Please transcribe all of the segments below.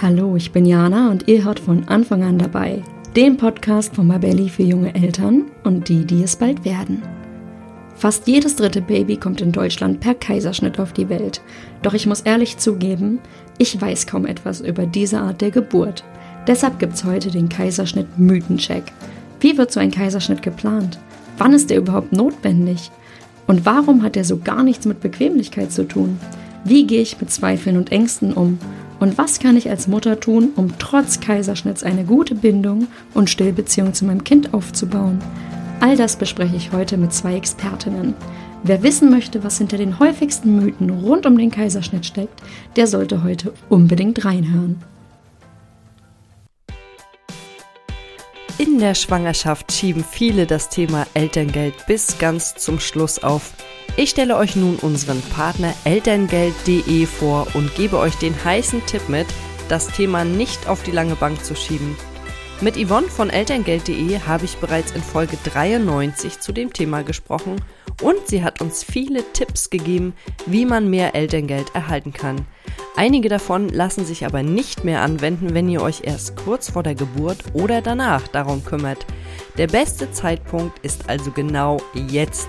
Hallo, ich bin Jana und ihr hört von Anfang an dabei den Podcast von Mabelli für junge Eltern und die, die es bald werden. Fast jedes dritte Baby kommt in Deutschland per Kaiserschnitt auf die Welt. Doch ich muss ehrlich zugeben, ich weiß kaum etwas über diese Art der Geburt. Deshalb gibt's heute den Kaiserschnitt Mythencheck. Wie wird so ein Kaiserschnitt geplant? Wann ist er überhaupt notwendig? Und warum hat er so gar nichts mit Bequemlichkeit zu tun? Wie gehe ich mit Zweifeln und Ängsten um? Und was kann ich als Mutter tun, um trotz Kaiserschnitts eine gute Bindung und Stillbeziehung zu meinem Kind aufzubauen? All das bespreche ich heute mit zwei Expertinnen. Wer wissen möchte, was hinter den häufigsten Mythen rund um den Kaiserschnitt steckt, der sollte heute unbedingt reinhören. In der Schwangerschaft schieben viele das Thema Elterngeld bis ganz zum Schluss auf. Ich stelle euch nun unseren Partner elterngeld.de vor und gebe euch den heißen Tipp mit, das Thema nicht auf die lange Bank zu schieben. Mit Yvonne von elterngeld.de habe ich bereits in Folge 93 zu dem Thema gesprochen und sie hat uns viele Tipps gegeben, wie man mehr Elterngeld erhalten kann. Einige davon lassen sich aber nicht mehr anwenden, wenn ihr euch erst kurz vor der Geburt oder danach darum kümmert. Der beste Zeitpunkt ist also genau jetzt.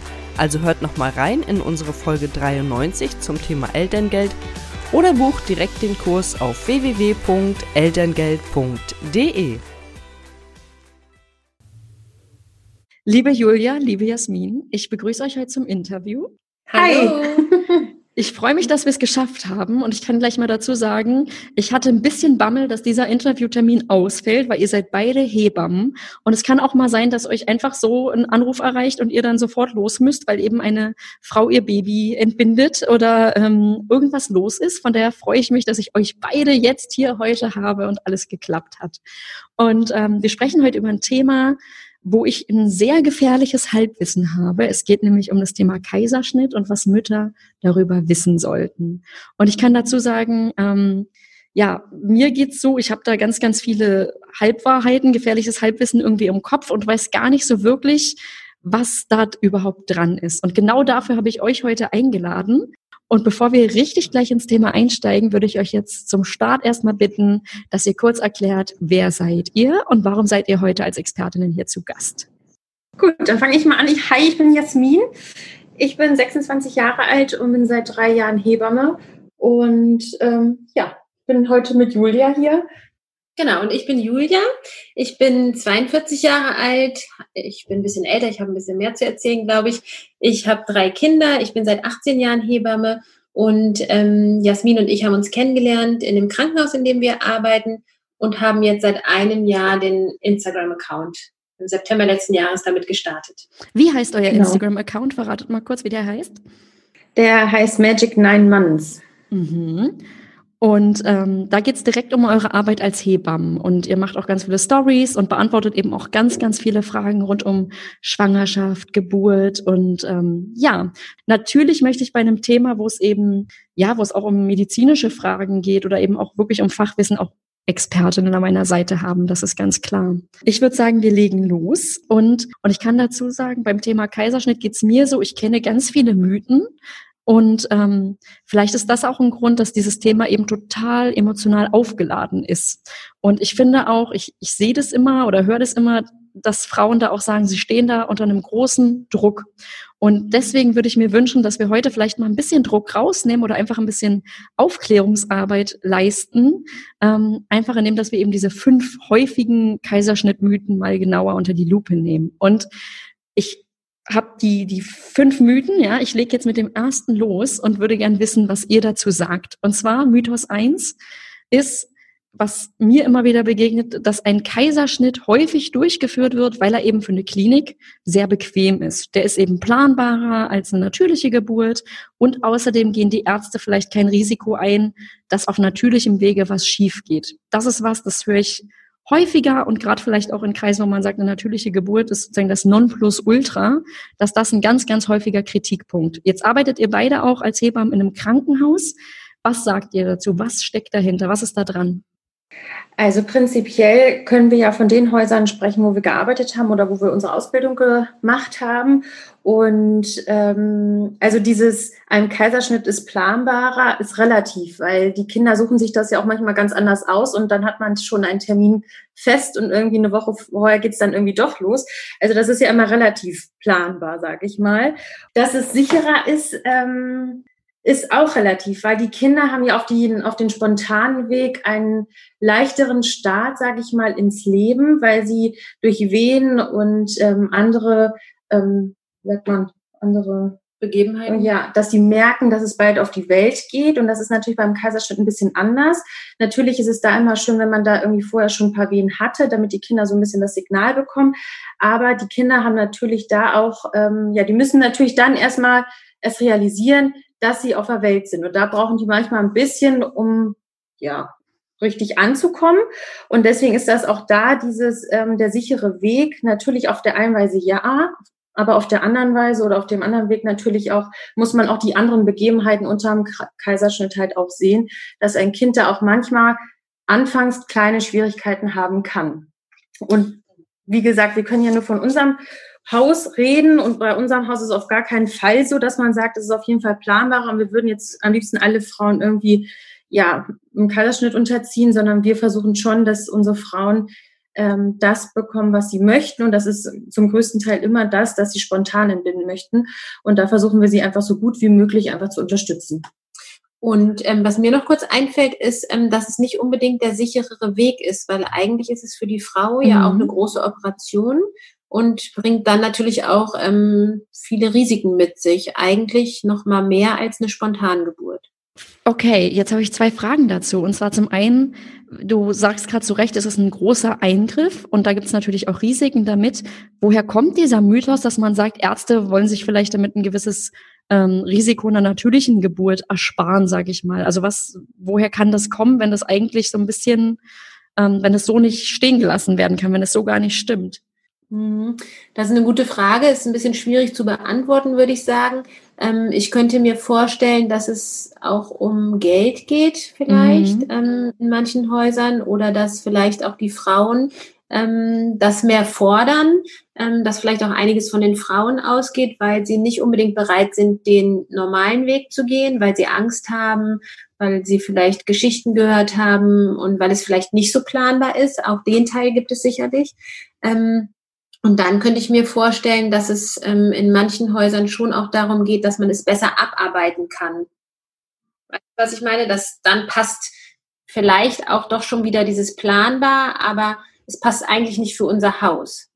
Also hört nochmal rein in unsere Folge 93 zum Thema Elterngeld oder bucht direkt den Kurs auf www.elterngeld.de. Liebe Julia, liebe Jasmin, ich begrüße euch heute zum Interview. Hi. Ich freue mich, dass wir es geschafft haben und ich kann gleich mal dazu sagen, ich hatte ein bisschen Bammel, dass dieser Interviewtermin ausfällt, weil ihr seid beide Hebammen und es kann auch mal sein, dass euch einfach so ein Anruf erreicht und ihr dann sofort los müsst, weil eben eine Frau ihr Baby entbindet oder ähm, irgendwas los ist. Von daher freue ich mich, dass ich euch beide jetzt hier heute habe und alles geklappt hat. Und ähm, wir sprechen heute über ein Thema, wo ich ein sehr gefährliches Halbwissen habe. Es geht nämlich um das Thema Kaiserschnitt und was Mütter darüber wissen sollten. Und ich kann dazu sagen, ähm, ja, mir geht's so, ich habe da ganz, ganz viele Halbwahrheiten, gefährliches Halbwissen irgendwie im Kopf und weiß gar nicht so wirklich, was da überhaupt dran ist. Und genau dafür habe ich euch heute eingeladen, und bevor wir richtig gleich ins Thema einsteigen, würde ich euch jetzt zum Start erstmal bitten, dass ihr kurz erklärt, wer seid ihr und warum seid ihr heute als Expertinnen hier zu Gast? Gut, dann fange ich mal an. Ich, hi, ich bin Jasmin. Ich bin 26 Jahre alt und bin seit drei Jahren Hebamme. Und ähm, ja, bin heute mit Julia hier. Genau, und ich bin Julia. Ich bin 42 Jahre alt. Ich bin ein bisschen älter, ich habe ein bisschen mehr zu erzählen, glaube ich. Ich habe drei Kinder. Ich bin seit 18 Jahren Hebamme. Und ähm, Jasmin und ich haben uns kennengelernt in dem Krankenhaus, in dem wir arbeiten und haben jetzt seit einem Jahr den Instagram-Account im September letzten Jahres damit gestartet. Wie heißt euer genau. Instagram-Account? Verratet mal kurz, wie der heißt. Der heißt Magic Nine Months. Mhm. Und ähm, da geht's direkt um eure Arbeit als Hebammen. Und ihr macht auch ganz viele Stories und beantwortet eben auch ganz, ganz viele Fragen rund um Schwangerschaft, Geburt. Und ähm, ja, natürlich möchte ich bei einem Thema, wo es eben, ja, wo es auch um medizinische Fragen geht oder eben auch wirklich um Fachwissen, auch Expertinnen an meiner Seite haben, das ist ganz klar. Ich würde sagen, wir legen los und, und ich kann dazu sagen, beim Thema Kaiserschnitt geht's mir so, ich kenne ganz viele Mythen, und ähm, vielleicht ist das auch ein Grund, dass dieses Thema eben total emotional aufgeladen ist. Und ich finde auch, ich, ich sehe das immer oder höre das immer, dass Frauen da auch sagen, sie stehen da unter einem großen Druck. Und deswegen würde ich mir wünschen, dass wir heute vielleicht mal ein bisschen Druck rausnehmen oder einfach ein bisschen Aufklärungsarbeit leisten. Ähm, einfach indem, dass wir eben diese fünf häufigen Kaiserschnittmythen mal genauer unter die Lupe nehmen. Und ich habe die, die fünf Mythen, ja, ich lege jetzt mit dem ersten los und würde gern wissen, was ihr dazu sagt. Und zwar Mythos eins ist, was mir immer wieder begegnet, dass ein Kaiserschnitt häufig durchgeführt wird, weil er eben für eine Klinik sehr bequem ist. Der ist eben planbarer als eine natürliche Geburt und außerdem gehen die Ärzte vielleicht kein Risiko ein, dass auf natürlichem Wege was schief geht. Das ist was, das höre ich häufiger und gerade vielleicht auch in Kreisen, wo man sagt, eine natürliche Geburt ist sozusagen das Nonplusultra, dass das ein ganz, ganz häufiger Kritikpunkt. Jetzt arbeitet ihr beide auch als Hebammen in einem Krankenhaus. Was sagt ihr dazu? Was steckt dahinter? Was ist da dran? Also prinzipiell können wir ja von den Häusern sprechen, wo wir gearbeitet haben oder wo wir unsere Ausbildung gemacht haben. Und ähm, also dieses ein Kaiserschnitt ist planbarer, ist relativ, weil die Kinder suchen sich das ja auch manchmal ganz anders aus und dann hat man schon einen Termin fest und irgendwie eine Woche vorher geht's dann irgendwie doch los. Also das ist ja immer relativ planbar, sag ich mal. Dass es sicherer ist, ähm, ist auch relativ, weil die Kinder haben ja auf, die, auf den spontanen Weg einen leichteren Start, sage ich mal, ins Leben, weil sie durch Wehen und ähm, andere, ähm, sagt man, andere Begebenheiten. Ja, dass sie merken, dass es bald auf die Welt geht. Und das ist natürlich beim Kaiserschnitt ein bisschen anders. Natürlich ist es da immer schön, wenn man da irgendwie vorher schon ein paar Wehen hatte, damit die Kinder so ein bisschen das Signal bekommen. Aber die Kinder haben natürlich da auch, ähm, ja, die müssen natürlich dann erstmal es realisieren, dass sie auf der Welt sind. Und da brauchen die manchmal ein bisschen, um ja richtig anzukommen. Und deswegen ist das auch da dieses ähm, der sichere Weg. Natürlich auf der einen Weise ja, aber auf der anderen Weise oder auf dem anderen Weg natürlich auch muss man auch die anderen Begebenheiten unterm Kaiserschnitt halt auch sehen, dass ein Kind da auch manchmal anfangs kleine Schwierigkeiten haben kann. Und wie gesagt, wir können ja nur von unserem Haus reden und bei unserem Haus ist es auf gar keinen Fall so, dass man sagt, es ist auf jeden Fall planbarer und wir würden jetzt am liebsten alle Frauen irgendwie ja im Kaiserschnitt unterziehen, sondern wir versuchen schon, dass unsere Frauen ähm, das bekommen, was sie möchten und das ist zum größten Teil immer das, dass sie spontan entbinden möchten und da versuchen wir sie einfach so gut wie möglich einfach zu unterstützen. Und ähm, was mir noch kurz einfällt, ist, ähm, dass es nicht unbedingt der sicherere Weg ist, weil eigentlich ist es für die Frau mhm. ja auch eine große Operation und bringt dann natürlich auch ähm, viele Risiken mit sich. Eigentlich noch mal mehr als eine Spontangeburt. Okay, jetzt habe ich zwei Fragen dazu. Und zwar zum einen, du sagst gerade zu Recht, es ist ein großer Eingriff und da gibt es natürlich auch Risiken damit. Woher kommt dieser Mythos, dass man sagt, Ärzte wollen sich vielleicht damit ein gewisses ähm, Risiko einer natürlichen Geburt ersparen, sage ich mal? Also was, woher kann das kommen, wenn das eigentlich so ein bisschen, ähm, wenn es so nicht stehen gelassen werden kann, wenn es so gar nicht stimmt? Mhm. Das ist eine gute Frage, ist ein bisschen schwierig zu beantworten, würde ich sagen. Ähm, ich könnte mir vorstellen, dass es auch um Geld geht, vielleicht mhm. ähm, in manchen Häusern oder dass vielleicht auch die Frauen ähm, das mehr fordern, dass vielleicht auch einiges von den Frauen ausgeht, weil sie nicht unbedingt bereit sind, den normalen Weg zu gehen, weil sie Angst haben, weil sie vielleicht Geschichten gehört haben und weil es vielleicht nicht so planbar ist. Auch den Teil gibt es sicherlich. Ähm, und dann könnte ich mir vorstellen, dass es ähm, in manchen Häusern schon auch darum geht, dass man es besser abarbeiten kann. Weißt du, was ich meine? Dass dann passt vielleicht auch doch schon wieder dieses planbar, aber es passt eigentlich nicht für unser Haus.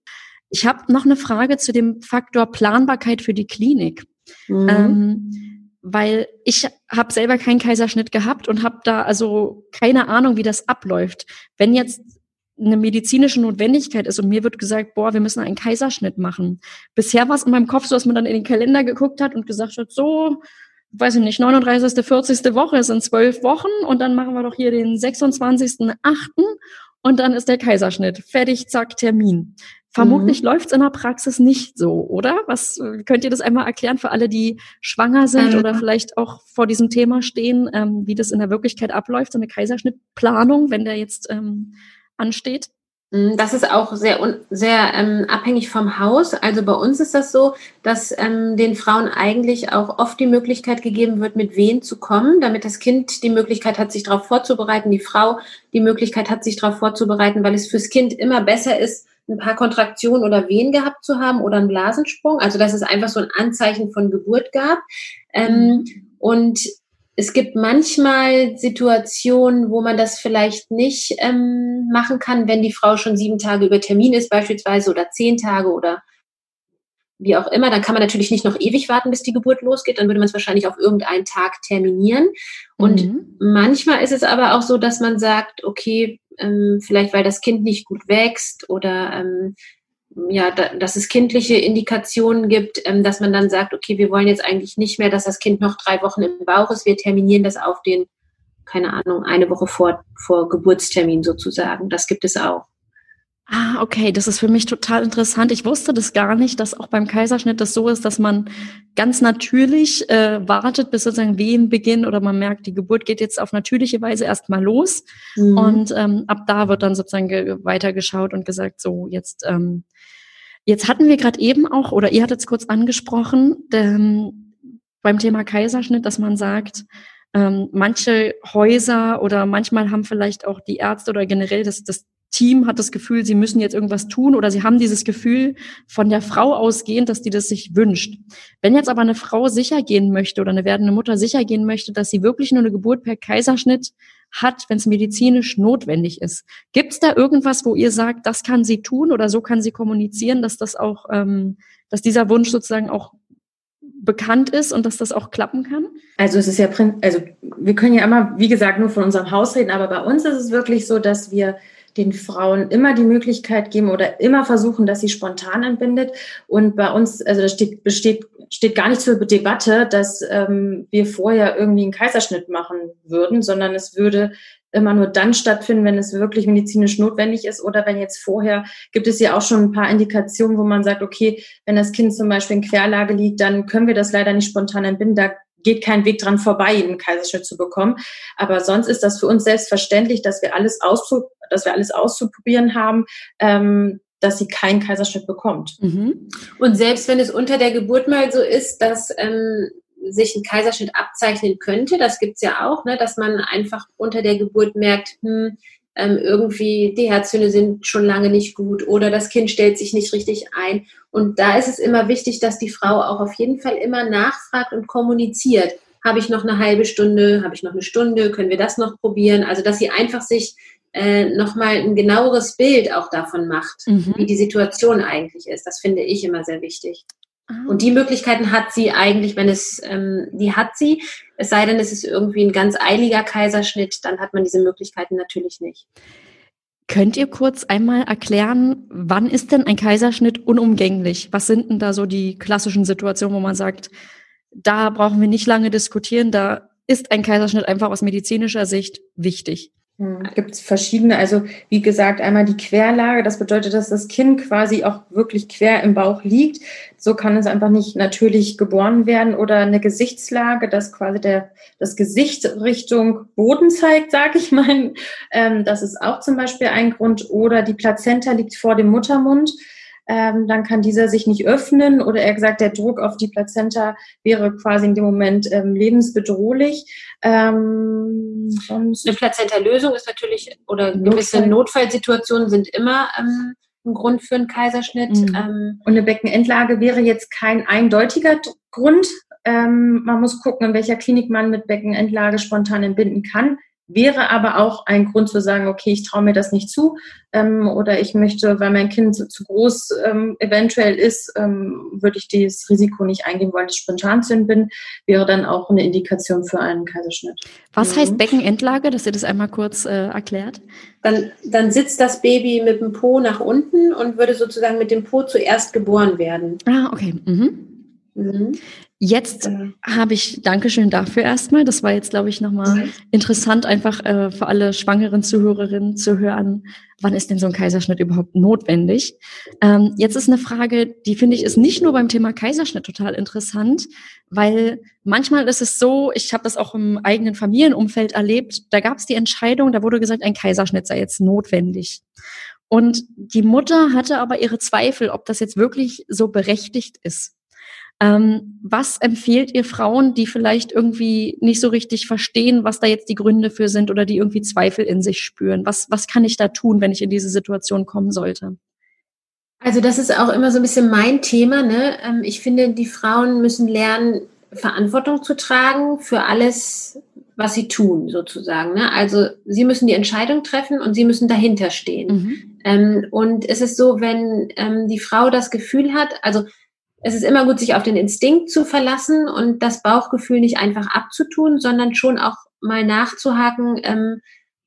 Ich habe noch eine Frage zu dem Faktor Planbarkeit für die Klinik. Mhm. Ähm, weil ich habe selber keinen Kaiserschnitt gehabt und habe da also keine Ahnung, wie das abläuft. Wenn jetzt eine medizinische Notwendigkeit ist und mir wird gesagt, boah, wir müssen einen Kaiserschnitt machen. Bisher war es in meinem Kopf so, dass man dann in den Kalender geguckt hat und gesagt hat, so, weiß ich nicht, 39., 40. Woche sind zwölf Wochen und dann machen wir doch hier den 26.8. und dann ist der Kaiserschnitt. Fertig, zack, Termin. Vermutlich mhm. läuft es in der Praxis nicht so, oder? Was könnt ihr das einmal erklären für alle, die schwanger sind ähm. oder vielleicht auch vor diesem Thema stehen, ähm, wie das in der Wirklichkeit abläuft, so eine Kaiserschnittplanung, wenn der jetzt ähm, ansteht? Mm, das ist auch sehr, sehr ähm, abhängig vom Haus. Also bei uns ist das so, dass ähm, den Frauen eigentlich auch oft die Möglichkeit gegeben wird, mit Wehen zu kommen, damit das Kind die Möglichkeit hat, sich darauf vorzubereiten, die Frau die Möglichkeit hat, sich darauf vorzubereiten, weil es fürs Kind immer besser ist, ein paar Kontraktionen oder Wehen gehabt zu haben oder einen Blasensprung. Also dass es einfach so ein Anzeichen von Geburt gab. Ähm, und es gibt manchmal Situationen, wo man das vielleicht nicht ähm, machen kann, wenn die Frau schon sieben Tage über Termin ist beispielsweise oder zehn Tage oder wie auch immer. Dann kann man natürlich nicht noch ewig warten, bis die Geburt losgeht. Dann würde man es wahrscheinlich auf irgendeinen Tag terminieren. Und mhm. manchmal ist es aber auch so, dass man sagt, okay, ähm, vielleicht weil das Kind nicht gut wächst oder ähm, ja, da, dass es kindliche Indikationen gibt, ähm, dass man dann sagt, okay, wir wollen jetzt eigentlich nicht mehr, dass das Kind noch drei Wochen im Bauch ist. Wir terminieren das auf den, keine Ahnung, eine Woche vor, vor Geburtstermin sozusagen. Das gibt es auch. Ah, okay, das ist für mich total interessant. Ich wusste das gar nicht, dass auch beim Kaiserschnitt das so ist, dass man ganz natürlich äh, wartet, bis sozusagen Wehenbeginn oder man merkt, die Geburt geht jetzt auf natürliche Weise erstmal los mhm. und ähm, ab da wird dann sozusagen weitergeschaut und gesagt, so jetzt ähm, jetzt hatten wir gerade eben auch oder ihr hattet es kurz angesprochen ähm, beim Thema Kaiserschnitt, dass man sagt, ähm, manche Häuser oder manchmal haben vielleicht auch die Ärzte oder generell das, das Team hat das Gefühl, sie müssen jetzt irgendwas tun oder sie haben dieses Gefühl von der Frau ausgehend, dass die das sich wünscht. Wenn jetzt aber eine Frau sicher gehen möchte oder eine werdende Mutter sicher gehen möchte, dass sie wirklich nur eine Geburt per Kaiserschnitt hat, wenn es medizinisch notwendig ist, gibt es da irgendwas, wo ihr sagt, das kann sie tun oder so kann sie kommunizieren, dass das auch, ähm, dass dieser Wunsch sozusagen auch bekannt ist und dass das auch klappen kann? Also es ist ja, also wir können ja immer, wie gesagt, nur von unserem Haus reden, aber bei uns ist es wirklich so, dass wir den Frauen immer die Möglichkeit geben oder immer versuchen, dass sie spontan entbindet. Und bei uns, also da steht, besteht, steht gar nicht zur Debatte, dass ähm, wir vorher irgendwie einen Kaiserschnitt machen würden, sondern es würde immer nur dann stattfinden, wenn es wirklich medizinisch notwendig ist oder wenn jetzt vorher gibt es ja auch schon ein paar Indikationen, wo man sagt, okay, wenn das Kind zum Beispiel in Querlage liegt, dann können wir das leider nicht spontan entbinden. Da geht kein Weg dran vorbei, einen Kaiserschnitt zu bekommen. Aber sonst ist das für uns selbstverständlich, dass wir alles, auszu dass wir alles auszuprobieren haben, ähm, dass sie keinen Kaiserschnitt bekommt. Mhm. Und selbst wenn es unter der Geburt mal so ist, dass ähm, sich ein Kaiserschnitt abzeichnen könnte, das gibt's ja auch, ne, dass man einfach unter der Geburt merkt, hm, ähm, irgendwie die Herztöne sind schon lange nicht gut oder das Kind stellt sich nicht richtig ein. Und da ist es immer wichtig, dass die Frau auch auf jeden Fall immer nachfragt und kommuniziert. Habe ich noch eine halbe Stunde? Habe ich noch eine Stunde? Können wir das noch probieren? Also, dass sie einfach sich äh, nochmal ein genaueres Bild auch davon macht, mhm. wie die Situation eigentlich ist. Das finde ich immer sehr wichtig. Ah. Und die Möglichkeiten hat sie eigentlich, wenn es, ähm, die hat sie. Es sei denn, es ist irgendwie ein ganz eiliger Kaiserschnitt, dann hat man diese Möglichkeiten natürlich nicht. Könnt ihr kurz einmal erklären, wann ist denn ein Kaiserschnitt unumgänglich? Was sind denn da so die klassischen Situationen, wo man sagt, da brauchen wir nicht lange diskutieren, da ist ein Kaiserschnitt einfach aus medizinischer Sicht wichtig? Hm, Gibt es verschiedene, also wie gesagt, einmal die Querlage, das bedeutet, dass das Kind quasi auch wirklich quer im Bauch liegt. So kann es einfach nicht natürlich geboren werden oder eine Gesichtslage, dass quasi der, das Gesicht Richtung Boden zeigt, sage ich mal. Ähm, das ist auch zum Beispiel ein Grund. Oder die Plazenta liegt vor dem Muttermund ähm, dann kann dieser sich nicht öffnen oder eher gesagt, der Druck auf die Plazenta wäre quasi in dem Moment ähm, lebensbedrohlich. Ähm, Eine Plazenta-Lösung ist natürlich, oder gewisse Notfall. Notfallsituationen sind immer ähm, ein Grund für einen Kaiserschnitt. Mhm. Ähm, Und eine Beckenendlage wäre jetzt kein eindeutiger Grund. Ähm, man muss gucken, in welcher Klinik man mit Beckenendlage spontan entbinden kann. Wäre aber auch ein Grund zu sagen, okay, ich traue mir das nicht zu ähm, oder ich möchte, weil mein Kind zu, zu groß ähm, eventuell ist, ähm, würde ich dieses Risiko nicht eingehen wollen, das spontan zu entbinden, wäre dann auch eine Indikation für einen Kaiserschnitt. Was mhm. heißt Beckenendlage, dass ihr das einmal kurz äh, erklärt? Dann, dann sitzt das Baby mit dem Po nach unten und würde sozusagen mit dem Po zuerst geboren werden. Ah, okay. Mhm. Mhm. Jetzt genau. habe ich, Dankeschön dafür erstmal. Das war jetzt, glaube ich, nochmal mhm. interessant, einfach äh, für alle schwangeren Zuhörerinnen zu hören, wann ist denn so ein Kaiserschnitt überhaupt notwendig? Ähm, jetzt ist eine Frage, die finde ich ist nicht nur beim Thema Kaiserschnitt total interessant, weil manchmal ist es so, ich habe das auch im eigenen Familienumfeld erlebt, da gab es die Entscheidung, da wurde gesagt, ein Kaiserschnitt sei jetzt notwendig. Und die Mutter hatte aber ihre Zweifel, ob das jetzt wirklich so berechtigt ist. Ähm, was empfehlt ihr Frauen, die vielleicht irgendwie nicht so richtig verstehen, was da jetzt die Gründe für sind oder die irgendwie Zweifel in sich spüren? Was, was kann ich da tun, wenn ich in diese Situation kommen sollte? Also das ist auch immer so ein bisschen mein Thema. Ne? Ähm, ich finde, die Frauen müssen lernen, Verantwortung zu tragen für alles, was sie tun, sozusagen. Ne? Also sie müssen die Entscheidung treffen und sie müssen dahinter stehen. Mhm. Ähm, und es ist so, wenn ähm, die Frau das Gefühl hat, also es ist immer gut, sich auf den Instinkt zu verlassen und das Bauchgefühl nicht einfach abzutun, sondern schon auch mal nachzuhaken, ähm,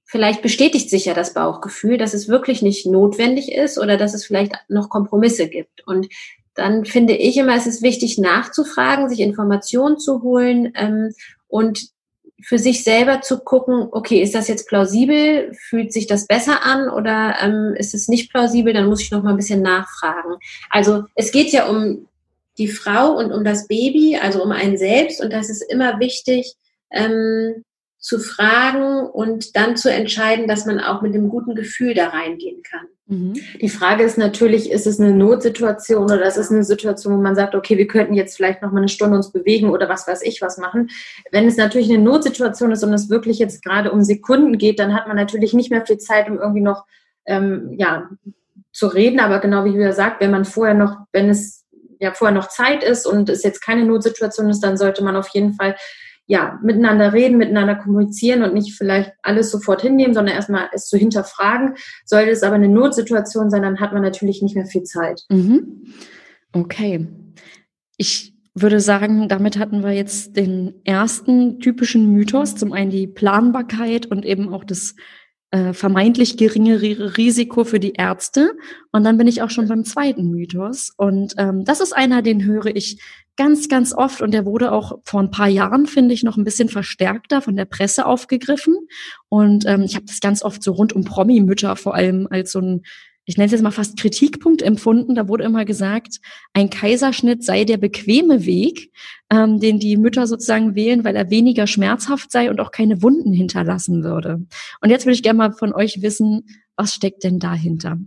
vielleicht bestätigt sich ja das Bauchgefühl, dass es wirklich nicht notwendig ist oder dass es vielleicht noch Kompromisse gibt. Und dann finde ich immer, es ist wichtig nachzufragen, sich Informationen zu holen ähm, und für sich selber zu gucken, okay, ist das jetzt plausibel? Fühlt sich das besser an oder ähm, ist es nicht plausibel? Dann muss ich noch mal ein bisschen nachfragen. Also es geht ja um die Frau und um das Baby, also um einen selbst. Und das ist immer wichtig, ähm, zu fragen und dann zu entscheiden, dass man auch mit einem guten Gefühl da reingehen kann. Mhm. Die Frage ist natürlich, ist es eine Notsituation oder ist es eine Situation, wo man sagt, okay, wir könnten jetzt vielleicht noch mal eine Stunde uns bewegen oder was weiß ich was machen. Wenn es natürlich eine Notsituation ist und es wirklich jetzt gerade um Sekunden geht, dann hat man natürlich nicht mehr viel Zeit, um irgendwie noch ähm, ja, zu reden. Aber genau wie Julia sagt, wenn man vorher noch, wenn es ja vorher noch Zeit ist und es jetzt keine Notsituation ist, dann sollte man auf jeden Fall ja, miteinander reden, miteinander kommunizieren und nicht vielleicht alles sofort hinnehmen, sondern erstmal es zu hinterfragen. Sollte es aber eine Notsituation sein, dann hat man natürlich nicht mehr viel Zeit. Mhm. Okay. Ich würde sagen, damit hatten wir jetzt den ersten typischen Mythos, zum einen die Planbarkeit und eben auch das äh, vermeintlich geringere Risiko für die Ärzte. Und dann bin ich auch schon beim zweiten Mythos. Und ähm, das ist einer, den höre ich ganz, ganz oft. Und der wurde auch vor ein paar Jahren, finde ich, noch ein bisschen verstärkter von der Presse aufgegriffen. Und ähm, ich habe das ganz oft so rund um Promi-Mütter vor allem als so ein ich nenne es jetzt mal fast Kritikpunkt empfunden. Da wurde immer gesagt, ein Kaiserschnitt sei der bequeme Weg, ähm, den die Mütter sozusagen wählen, weil er weniger schmerzhaft sei und auch keine Wunden hinterlassen würde. Und jetzt würde ich gerne mal von euch wissen, was steckt denn dahinter?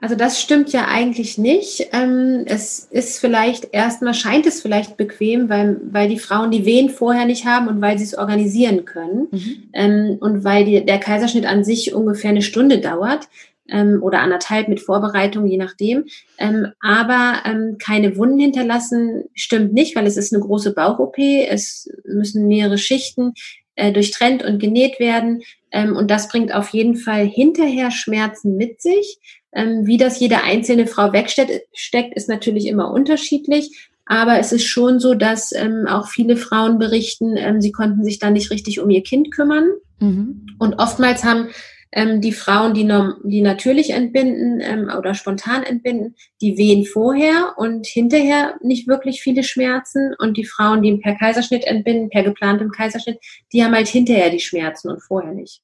Also das stimmt ja eigentlich nicht. Ähm, es ist vielleicht erstmal scheint es vielleicht bequem, weil, weil die Frauen die Wehen vorher nicht haben und weil sie es organisieren können mhm. ähm, und weil die, der Kaiserschnitt an sich ungefähr eine Stunde dauert ähm, oder anderthalb mit Vorbereitung, je nachdem. Ähm, aber ähm, keine Wunden hinterlassen stimmt nicht, weil es ist eine große Bauch-OP. Es müssen mehrere Schichten äh, durchtrennt und genäht werden. Ähm, und das bringt auf jeden Fall hinterher Schmerzen mit sich. Ähm, wie das jede einzelne Frau wegsteckt, ist natürlich immer unterschiedlich. Aber es ist schon so, dass ähm, auch viele Frauen berichten, ähm, sie konnten sich dann nicht richtig um ihr Kind kümmern. Mhm. Und oftmals haben ähm, die Frauen, die, die natürlich entbinden ähm, oder spontan entbinden, die wehen vorher und hinterher nicht wirklich viele Schmerzen. Und die Frauen, die per Kaiserschnitt entbinden, per geplantem Kaiserschnitt, die haben halt hinterher die Schmerzen und vorher nicht.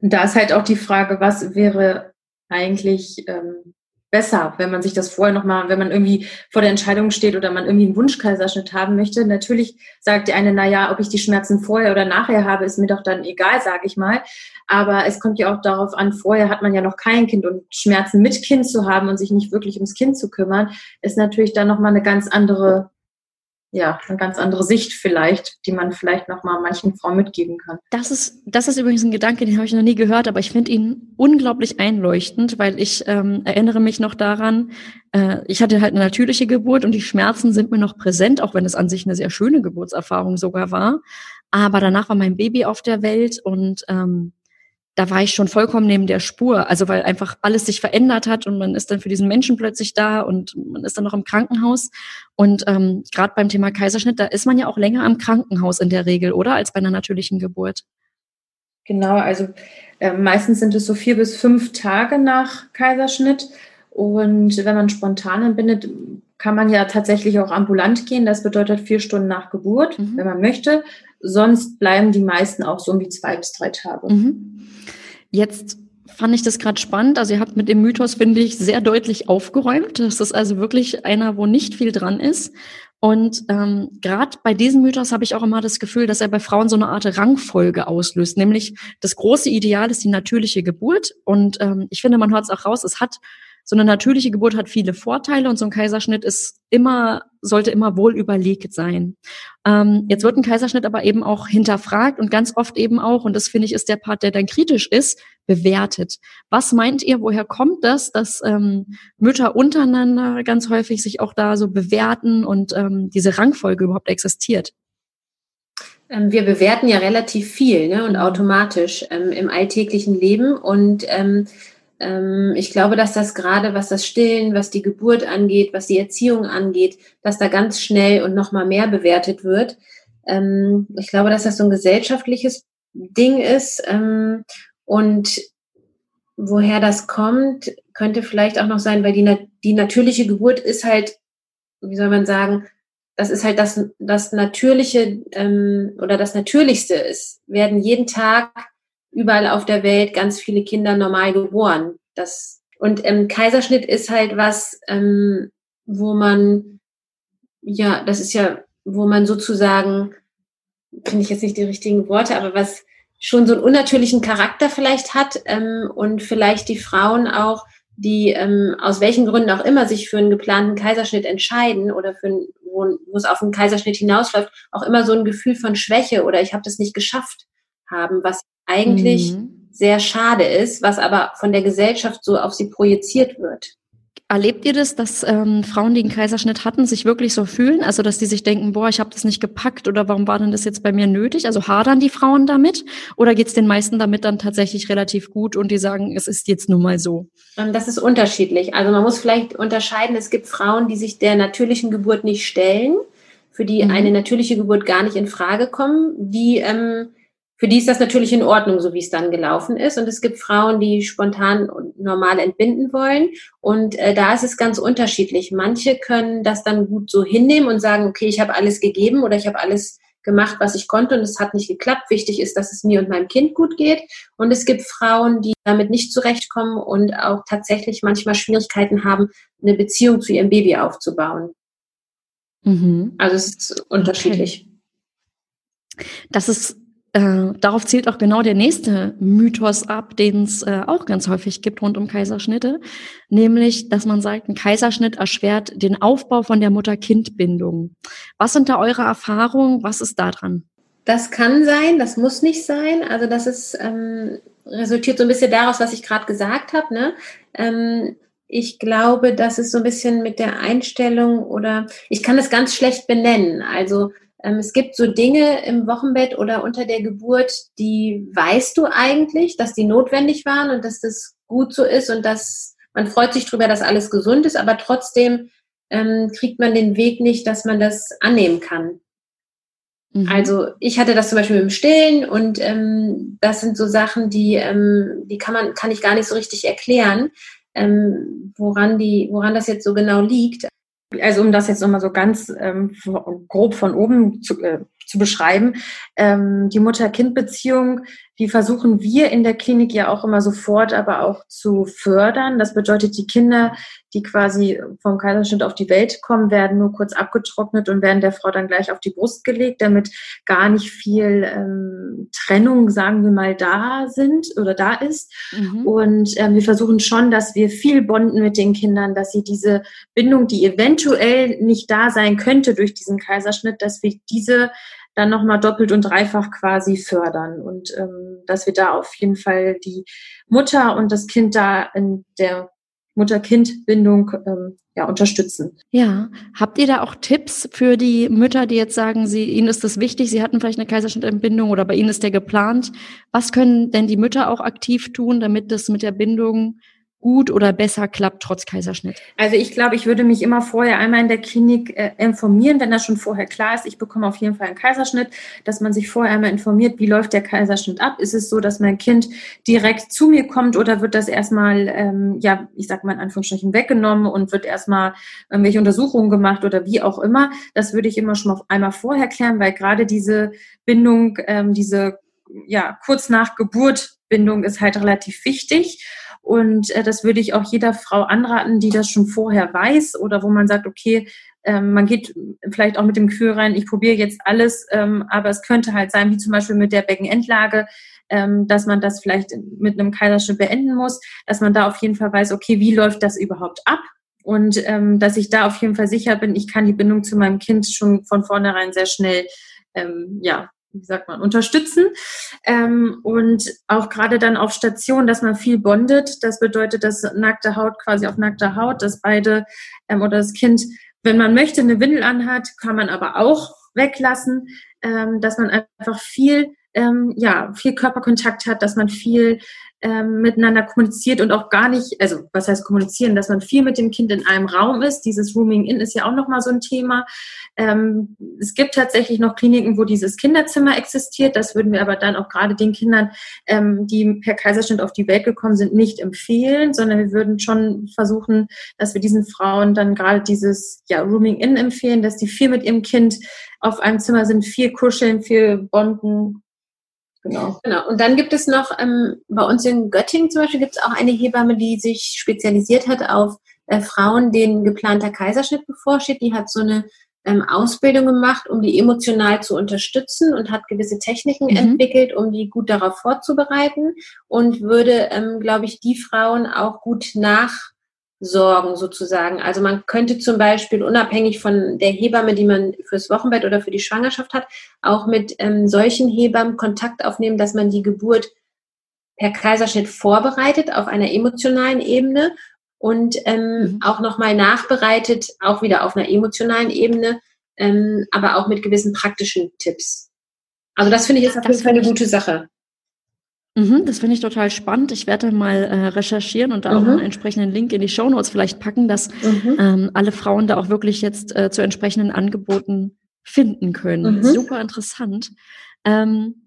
Und da ist halt auch die Frage, was wäre eigentlich ähm, besser, wenn man sich das vorher nochmal, wenn man irgendwie vor der Entscheidung steht oder man irgendwie einen Wunschkaiserschnitt haben möchte. Natürlich sagt die eine, na ja, ob ich die Schmerzen vorher oder nachher habe, ist mir doch dann egal, sage ich mal. Aber es kommt ja auch darauf an, vorher hat man ja noch kein Kind und Schmerzen mit Kind zu haben und sich nicht wirklich ums Kind zu kümmern, ist natürlich dann nochmal eine ganz andere ja, eine ganz andere Sicht vielleicht, die man vielleicht noch mal manchen Frauen mitgeben kann. Das ist, das ist übrigens ein Gedanke, den habe ich noch nie gehört, aber ich finde ihn unglaublich einleuchtend, weil ich ähm, erinnere mich noch daran, äh, ich hatte halt eine natürliche Geburt und die Schmerzen sind mir noch präsent, auch wenn es an sich eine sehr schöne Geburtserfahrung sogar war. Aber danach war mein Baby auf der Welt und ähm, da war ich schon vollkommen neben der Spur. Also weil einfach alles sich verändert hat und man ist dann für diesen Menschen plötzlich da und man ist dann noch im Krankenhaus. Und ähm, gerade beim Thema Kaiserschnitt, da ist man ja auch länger am Krankenhaus in der Regel, oder? Als bei einer natürlichen Geburt. Genau, also äh, meistens sind es so vier bis fünf Tage nach Kaiserschnitt. Und wenn man spontan entbindet, kann man ja tatsächlich auch ambulant gehen. Das bedeutet vier Stunden nach Geburt, mhm. wenn man möchte. Sonst bleiben die meisten auch so um die zwei bis drei Tage. Mhm. Jetzt fand ich das gerade spannend. Also ihr habt mit dem Mythos, finde ich, sehr deutlich aufgeräumt. Das ist also wirklich einer, wo nicht viel dran ist. Und ähm, gerade bei diesem Mythos habe ich auch immer das Gefühl, dass er bei Frauen so eine Art Rangfolge auslöst. Nämlich das große Ideal ist die natürliche Geburt. Und ähm, ich finde, man hört es auch raus, es hat so eine natürliche Geburt hat viele Vorteile und so ein Kaiserschnitt ist immer, sollte immer wohl überlegt sein. Ähm, jetzt wird ein Kaiserschnitt aber eben auch hinterfragt und ganz oft eben auch, und das finde ich ist der Part, der dann kritisch ist, bewertet. Was meint ihr, woher kommt das, dass ähm, Mütter untereinander ganz häufig sich auch da so bewerten und ähm, diese Rangfolge überhaupt existiert? Ähm, wir bewerten ja relativ viel ne, und automatisch ähm, im alltäglichen Leben und ähm, ich glaube, dass das gerade, was das Stillen, was die Geburt angeht, was die Erziehung angeht, dass da ganz schnell und nochmal mehr bewertet wird. Ähm, ich glaube, dass das so ein gesellschaftliches Ding ist. Ähm, und woher das kommt, könnte vielleicht auch noch sein, weil die, die natürliche Geburt ist halt, wie soll man sagen, das ist halt das, das Natürliche ähm, oder das Natürlichste ist, werden jeden Tag überall auf der Welt ganz viele Kinder normal geboren. Das, und ähm, Kaiserschnitt ist halt was, ähm, wo man, ja, das ist ja, wo man sozusagen, finde ich jetzt nicht die richtigen Worte, aber was schon so einen unnatürlichen Charakter vielleicht hat ähm, und vielleicht die Frauen auch, die ähm, aus welchen Gründen auch immer sich für einen geplanten Kaiserschnitt entscheiden oder für einen, wo, wo es auf einen Kaiserschnitt hinausläuft, auch immer so ein Gefühl von Schwäche oder ich habe das nicht geschafft haben, was eigentlich mhm. sehr schade ist, was aber von der Gesellschaft so auf sie projiziert wird. Erlebt ihr das, dass ähm, Frauen, die einen Kaiserschnitt hatten, sich wirklich so fühlen? Also, dass die sich denken, boah, ich habe das nicht gepackt oder warum war denn das jetzt bei mir nötig? Also hadern die Frauen damit? Oder geht es den meisten damit dann tatsächlich relativ gut und die sagen, es ist jetzt nun mal so? Das ist unterschiedlich. Also man muss vielleicht unterscheiden, es gibt Frauen, die sich der natürlichen Geburt nicht stellen, für die mhm. eine natürliche Geburt gar nicht in Frage kommen, die ähm, für die ist das natürlich in Ordnung, so wie es dann gelaufen ist. Und es gibt Frauen, die spontan und normal entbinden wollen. Und äh, da ist es ganz unterschiedlich. Manche können das dann gut so hinnehmen und sagen, okay, ich habe alles gegeben oder ich habe alles gemacht, was ich konnte und es hat nicht geklappt. Wichtig ist, dass es mir und meinem Kind gut geht. Und es gibt Frauen, die damit nicht zurechtkommen und auch tatsächlich manchmal Schwierigkeiten haben, eine Beziehung zu ihrem Baby aufzubauen. Mhm. Also es ist unterschiedlich. Okay. Das ist äh, darauf zielt auch genau der nächste Mythos ab, den es äh, auch ganz häufig gibt rund um Kaiserschnitte, nämlich, dass man sagt, ein Kaiserschnitt erschwert den Aufbau von der Mutter-Kind-Bindung. Was sind da eure Erfahrungen? Was ist da dran? Das kann sein, das muss nicht sein. Also das ist ähm, resultiert so ein bisschen daraus, was ich gerade gesagt habe. Ne? Ähm, ich glaube, das ist so ein bisschen mit der Einstellung oder ich kann das ganz schlecht benennen. Also es gibt so Dinge im Wochenbett oder unter der Geburt, die weißt du eigentlich, dass die notwendig waren und dass das gut so ist und dass man freut sich darüber, dass alles gesund ist, aber trotzdem ähm, kriegt man den Weg nicht, dass man das annehmen kann. Mhm. Also ich hatte das zum Beispiel mit dem Stillen und ähm, das sind so Sachen, die, ähm, die kann man, kann ich gar nicht so richtig erklären, ähm, woran die, woran das jetzt so genau liegt also um das jetzt nochmal so ganz ähm, grob von oben zu, äh, zu beschreiben, ähm, die Mutter-Kind-Beziehung die versuchen wir in der Klinik ja auch immer sofort aber auch zu fördern. Das bedeutet, die Kinder, die quasi vom Kaiserschnitt auf die Welt kommen, werden nur kurz abgetrocknet und werden der Frau dann gleich auf die Brust gelegt, damit gar nicht viel ähm, Trennung, sagen wir mal, da sind oder da ist. Mhm. Und ähm, wir versuchen schon, dass wir viel bonden mit den Kindern, dass sie diese Bindung, die eventuell nicht da sein könnte durch diesen Kaiserschnitt, dass wir diese dann nochmal doppelt und dreifach quasi fördern und ähm, dass wir da auf jeden Fall die Mutter und das Kind da in der Mutter-Kind-Bindung ähm, ja, unterstützen. Ja, habt ihr da auch Tipps für die Mütter, die jetzt sagen, sie, ihnen ist das wichtig, sie hatten vielleicht eine Kaiserschnittentbindung oder bei ihnen ist der geplant? Was können denn die Mütter auch aktiv tun, damit das mit der Bindung gut oder besser klappt trotz Kaiserschnitt? Also ich glaube, ich würde mich immer vorher einmal in der Klinik äh, informieren, wenn das schon vorher klar ist. Ich bekomme auf jeden Fall einen Kaiserschnitt, dass man sich vorher einmal informiert, wie läuft der Kaiserschnitt ab? Ist es so, dass mein Kind direkt zu mir kommt oder wird das erstmal, ähm, ja, ich sag mal in Anführungsstrichen weggenommen und wird erstmal irgendwelche Untersuchungen gemacht oder wie auch immer? Das würde ich immer schon mal einmal vorher klären, weil gerade diese Bindung, ähm, diese ja kurz nach Geburt Bindung ist halt relativ wichtig. Und äh, das würde ich auch jeder Frau anraten, die das schon vorher weiß oder wo man sagt, okay, ähm, man geht vielleicht auch mit dem Gefühl rein, ich probiere jetzt alles, ähm, aber es könnte halt sein, wie zum Beispiel mit der Beckenendlage, ähm, dass man das vielleicht mit einem Kaiserschnitt beenden muss, dass man da auf jeden Fall weiß, okay, wie läuft das überhaupt ab? Und ähm, dass ich da auf jeden Fall sicher bin, ich kann die Bindung zu meinem Kind schon von vornherein sehr schnell ähm, ja, wie sagt man, unterstützen. Ähm, und auch gerade dann auf Station, dass man viel bondet. Das bedeutet, dass nackte Haut quasi auf nackter Haut, dass beide ähm, oder das Kind, wenn man möchte, eine Windel anhat, kann man aber auch weglassen, ähm, dass man einfach viel, ähm, ja, viel Körperkontakt hat, dass man viel ähm, miteinander kommuniziert und auch gar nicht, also was heißt kommunizieren, dass man viel mit dem Kind in einem Raum ist. Dieses Rooming In ist ja auch nochmal so ein Thema. Ähm, es gibt tatsächlich noch Kliniken, wo dieses Kinderzimmer existiert. Das würden wir aber dann auch gerade den Kindern, ähm, die per Kaiserschnitt auf die Welt gekommen sind, nicht empfehlen, sondern wir würden schon versuchen, dass wir diesen Frauen dann gerade dieses ja, Rooming In empfehlen, dass die viel mit ihrem Kind auf einem Zimmer sind, viel kuscheln, viel bonden, Genau. genau. Und dann gibt es noch, ähm, bei uns in Göttingen zum Beispiel, gibt es auch eine Hebamme, die sich spezialisiert hat auf äh, Frauen, denen geplanter Kaiserschnitt bevorsteht. Die hat so eine ähm, Ausbildung gemacht, um die emotional zu unterstützen und hat gewisse Techniken mhm. entwickelt, um die gut darauf vorzubereiten und würde, ähm, glaube ich, die Frauen auch gut nach sorgen sozusagen. Also man könnte zum Beispiel unabhängig von der Hebamme, die man fürs Wochenbett oder für die Schwangerschaft hat, auch mit ähm, solchen Hebammen Kontakt aufnehmen, dass man die Geburt per Kaiserschnitt vorbereitet auf einer emotionalen Ebene und ähm, mhm. auch nochmal nachbereitet, auch wieder auf einer emotionalen Ebene, ähm, aber auch mit gewissen praktischen Tipps. Also das finde ich jetzt auf jeden Fall eine gute Sache. Mhm, das finde ich total spannend. Ich werde mal äh, recherchieren und da mhm. auch einen entsprechenden Link in die Show Notes vielleicht packen, dass mhm. ähm, alle Frauen da auch wirklich jetzt äh, zu entsprechenden Angeboten finden können. Mhm. Super interessant. Ähm,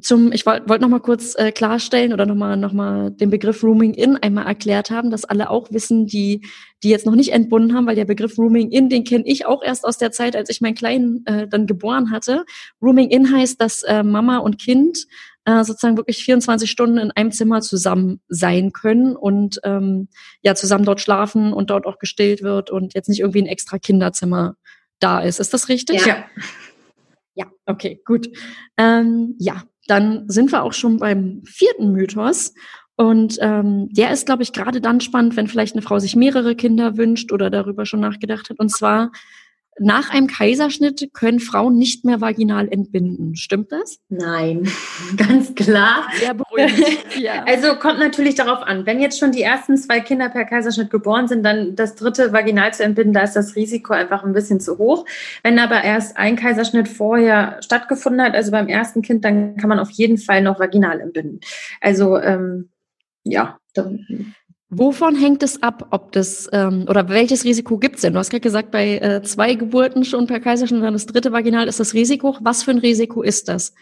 zum, ich wollte wollt noch mal kurz äh, klarstellen oder noch mal, noch mal den Begriff Rooming In einmal erklärt haben, dass alle auch wissen, die, die jetzt noch nicht entbunden haben, weil der Begriff Rooming In, den kenne ich auch erst aus der Zeit, als ich meinen Kleinen äh, dann geboren hatte. Rooming In heißt, dass äh, Mama und Kind äh, sozusagen wirklich 24 Stunden in einem Zimmer zusammen sein können und ähm, ja zusammen dort schlafen und dort auch gestillt wird und jetzt nicht irgendwie ein extra Kinderzimmer da ist. Ist das richtig? Ja. Ja, okay, gut. Ähm, ja, dann sind wir auch schon beim vierten Mythos. Und ähm, der ist, glaube ich, gerade dann spannend, wenn vielleicht eine Frau sich mehrere Kinder wünscht oder darüber schon nachgedacht hat. Und zwar nach einem Kaiserschnitt können Frauen nicht mehr vaginal entbinden. Stimmt das? Nein, ganz klar. Sehr beruhigend. ja. Also kommt natürlich darauf an. Wenn jetzt schon die ersten zwei Kinder per Kaiserschnitt geboren sind, dann das dritte vaginal zu entbinden, da ist das Risiko einfach ein bisschen zu hoch. Wenn aber erst ein Kaiserschnitt vorher stattgefunden hat, also beim ersten Kind, dann kann man auf jeden Fall noch vaginal entbinden. Also ähm, ja, dann Wovon hängt es ab, ob das ähm, oder welches Risiko gibt es denn? Du hast gerade gesagt, bei äh, zwei Geburten schon per Kaiserschnitt und dann das dritte Vaginal ist das Risiko. Was für ein Risiko ist das?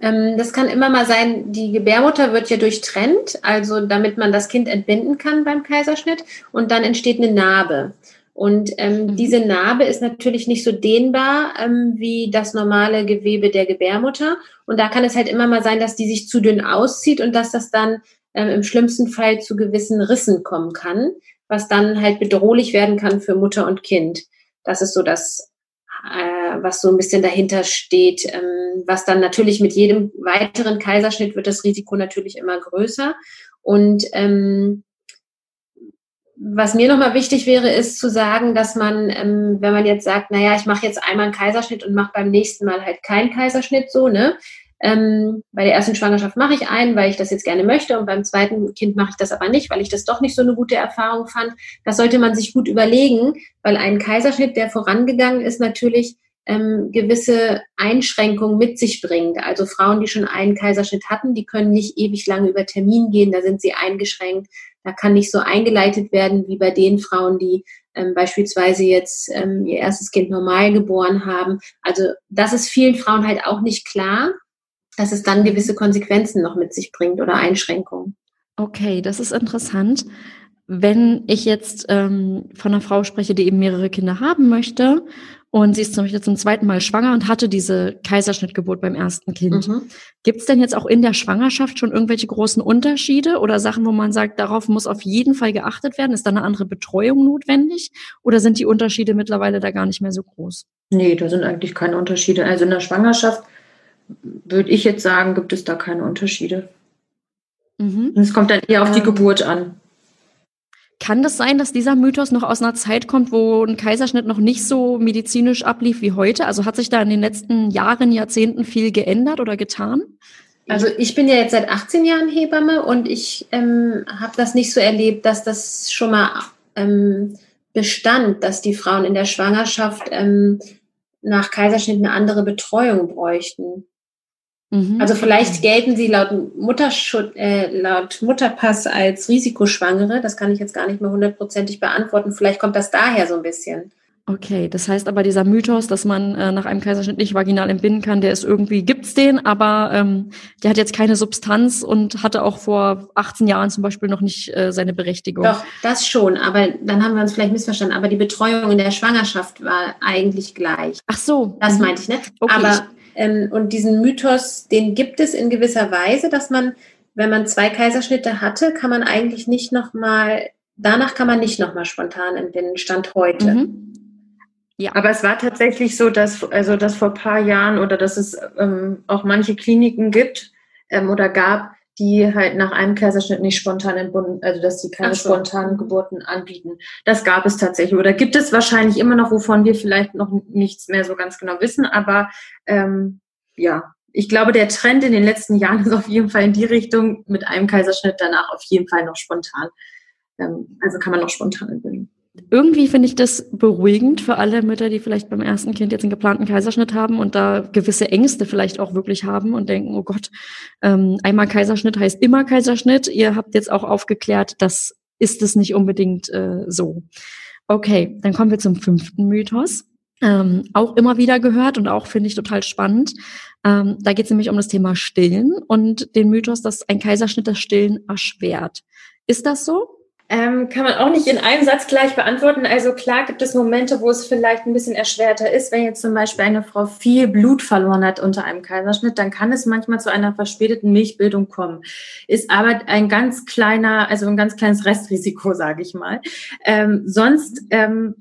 Ähm, das kann immer mal sein, die Gebärmutter wird ja durchtrennt, also damit man das Kind entbinden kann beim Kaiserschnitt und dann entsteht eine Narbe. Und ähm, mhm. diese Narbe ist natürlich nicht so dehnbar ähm, wie das normale Gewebe der Gebärmutter. Und da kann es halt immer mal sein, dass die sich zu dünn auszieht und dass das dann ähm, im schlimmsten Fall zu gewissen Rissen kommen kann, was dann halt bedrohlich werden kann für Mutter und Kind. Das ist so das, äh, was so ein bisschen dahinter steht, ähm, was dann natürlich mit jedem weiteren Kaiserschnitt wird das Risiko natürlich immer größer. Und ähm, was mir nochmal wichtig wäre, ist zu sagen, dass man, ähm, wenn man jetzt sagt, naja, ich mache jetzt einmal einen Kaiserschnitt und mache beim nächsten Mal halt keinen Kaiserschnitt so, ne? Ähm, bei der ersten Schwangerschaft mache ich einen, weil ich das jetzt gerne möchte und beim zweiten Kind mache ich das aber nicht, weil ich das doch nicht so eine gute Erfahrung fand. Das sollte man sich gut überlegen, weil ein Kaiserschnitt, der vorangegangen ist, natürlich ähm, gewisse Einschränkungen mit sich bringt. Also Frauen, die schon einen Kaiserschnitt hatten, die können nicht ewig lange über Termin gehen, da sind sie eingeschränkt. Da kann nicht so eingeleitet werden wie bei den Frauen, die ähm, beispielsweise jetzt ähm, ihr erstes Kind normal geboren haben. Also das ist vielen Frauen halt auch nicht klar dass es dann gewisse Konsequenzen noch mit sich bringt oder Einschränkungen. Okay, das ist interessant. Wenn ich jetzt ähm, von einer Frau spreche, die eben mehrere Kinder haben möchte und sie ist zum Beispiel zum zweiten Mal schwanger und hatte diese Kaiserschnittgeburt beim ersten Kind. Mhm. Gibt es denn jetzt auch in der Schwangerschaft schon irgendwelche großen Unterschiede oder Sachen, wo man sagt, darauf muss auf jeden Fall geachtet werden? Ist da eine andere Betreuung notwendig oder sind die Unterschiede mittlerweile da gar nicht mehr so groß? Nee, da sind eigentlich keine Unterschiede. Also in der Schwangerschaft würde ich jetzt sagen, gibt es da keine Unterschiede. Mhm. Es kommt dann eher auf die ähm, Geburt an. Kann das sein, dass dieser Mythos noch aus einer Zeit kommt, wo ein Kaiserschnitt noch nicht so medizinisch ablief wie heute? Also hat sich da in den letzten Jahren, Jahrzehnten viel geändert oder getan? Also ich bin ja jetzt seit 18 Jahren Hebamme und ich ähm, habe das nicht so erlebt, dass das schon mal ähm, bestand, dass die Frauen in der Schwangerschaft ähm, nach Kaiserschnitt eine andere Betreuung bräuchten. Mhm. Also vielleicht gelten sie laut, Mutterschutz, äh, laut Mutterpass als Risikoschwangere. Das kann ich jetzt gar nicht mehr hundertprozentig beantworten. Vielleicht kommt das daher so ein bisschen. Okay, das heißt aber dieser Mythos, dass man äh, nach einem Kaiserschnitt nicht vaginal entbinden kann, der ist irgendwie, gibt's den, aber ähm, der hat jetzt keine Substanz und hatte auch vor 18 Jahren zum Beispiel noch nicht äh, seine Berechtigung. Doch, das schon, aber dann haben wir uns vielleicht missverstanden. Aber die Betreuung in der Schwangerschaft war eigentlich gleich. Ach so. Das mhm. meinte ich, ne? Okay. Aber und diesen Mythos, den gibt es in gewisser Weise, dass man, wenn man zwei Kaiserschnitte hatte, kann man eigentlich nicht nochmal, danach kann man nicht nochmal spontan entbinden, Stand heute. Mhm. Ja. Aber es war tatsächlich so, dass, also, dass vor ein paar Jahren oder dass es ähm, auch manche Kliniken gibt ähm, oder gab, die halt nach einem Kaiserschnitt nicht spontan entbunden, also dass sie keine so. spontanen Geburten anbieten. Das gab es tatsächlich oder gibt es wahrscheinlich immer noch, wovon wir vielleicht noch nichts mehr so ganz genau wissen. Aber ähm, ja, ich glaube, der Trend in den letzten Jahren ist auf jeden Fall in die Richtung mit einem Kaiserschnitt danach auf jeden Fall noch spontan. Ähm, also kann man noch spontan entbinden irgendwie finde ich das beruhigend für alle Mütter, die vielleicht beim ersten Kind jetzt einen geplanten Kaiserschnitt haben und da gewisse Ängste vielleicht auch wirklich haben und denken, oh Gott, ähm, einmal Kaiserschnitt heißt immer Kaiserschnitt. Ihr habt jetzt auch aufgeklärt, das ist es nicht unbedingt äh, so. Okay, dann kommen wir zum fünften Mythos. Ähm, auch immer wieder gehört und auch finde ich total spannend. Ähm, da geht es nämlich um das Thema Stillen und den Mythos, dass ein Kaiserschnitt das Stillen erschwert. Ist das so? Ähm, kann man auch nicht in einem Satz gleich beantworten. Also klar gibt es Momente, wo es vielleicht ein bisschen erschwerter ist. Wenn jetzt zum Beispiel eine Frau viel Blut verloren hat unter einem Kaiserschnitt, dann kann es manchmal zu einer verspäteten Milchbildung kommen. Ist aber ein ganz kleiner, also ein ganz kleines Restrisiko, sage ich mal. Ähm, sonst ähm,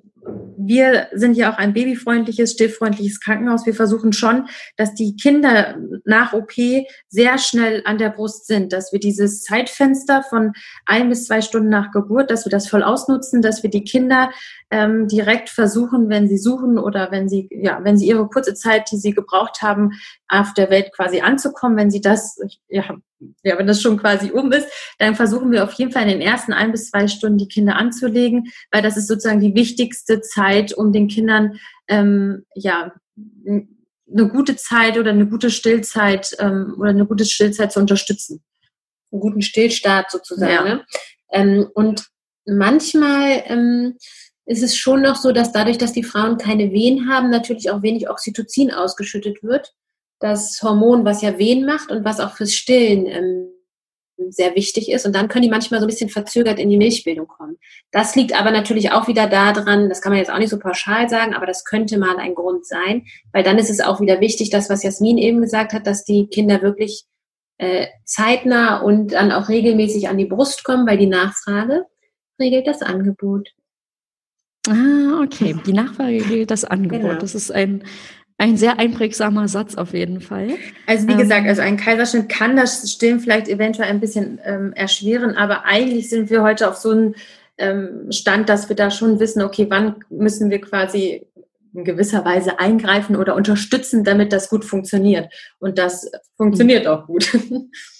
wir sind ja auch ein babyfreundliches, stillfreundliches Krankenhaus. Wir versuchen schon, dass die Kinder nach OP sehr schnell an der Brust sind, dass wir dieses Zeitfenster von ein bis zwei Stunden nach Geburt, dass wir das voll ausnutzen, dass wir die Kinder ähm, direkt versuchen, wenn sie suchen oder wenn sie, ja, wenn sie ihre kurze Zeit, die sie gebraucht haben, auf der Welt quasi anzukommen, wenn sie das, ja, ja, wenn das schon quasi um ist, dann versuchen wir auf jeden Fall in den ersten ein bis zwei Stunden die Kinder anzulegen, weil das ist sozusagen die wichtigste Zeit, um den Kindern ähm, ja eine gute Zeit oder eine gute Stillzeit ähm, oder eine gute Stillzeit zu unterstützen. Einen guten Stillstart sozusagen. Ja. Ne? Ähm, und manchmal ähm, ist es schon noch so, dass dadurch, dass die Frauen keine Wehen haben, natürlich auch wenig Oxytocin ausgeschüttet wird. Das Hormon, was ja Wehen macht und was auch fürs Stillen ähm, sehr wichtig ist. Und dann können die manchmal so ein bisschen verzögert in die Milchbildung kommen. Das liegt aber natürlich auch wieder daran, das kann man jetzt auch nicht so pauschal sagen, aber das könnte mal ein Grund sein, weil dann ist es auch wieder wichtig, das, was Jasmin eben gesagt hat, dass die Kinder wirklich äh, zeitnah und dann auch regelmäßig an die Brust kommen, weil die Nachfrage regelt das Angebot. Ah, okay. Die Nachfrage gilt das Angebot. Genau. Das ist ein, ein sehr einprägsamer Satz auf jeden Fall. Also wie ähm, gesagt, also ein Kaiserschnitt kann das Stillen vielleicht eventuell ein bisschen ähm, erschweren, aber eigentlich sind wir heute auf so einem ähm, Stand, dass wir da schon wissen, okay, wann müssen wir quasi in gewisser Weise eingreifen oder unterstützen, damit das gut funktioniert. Und das funktioniert mhm. auch gut.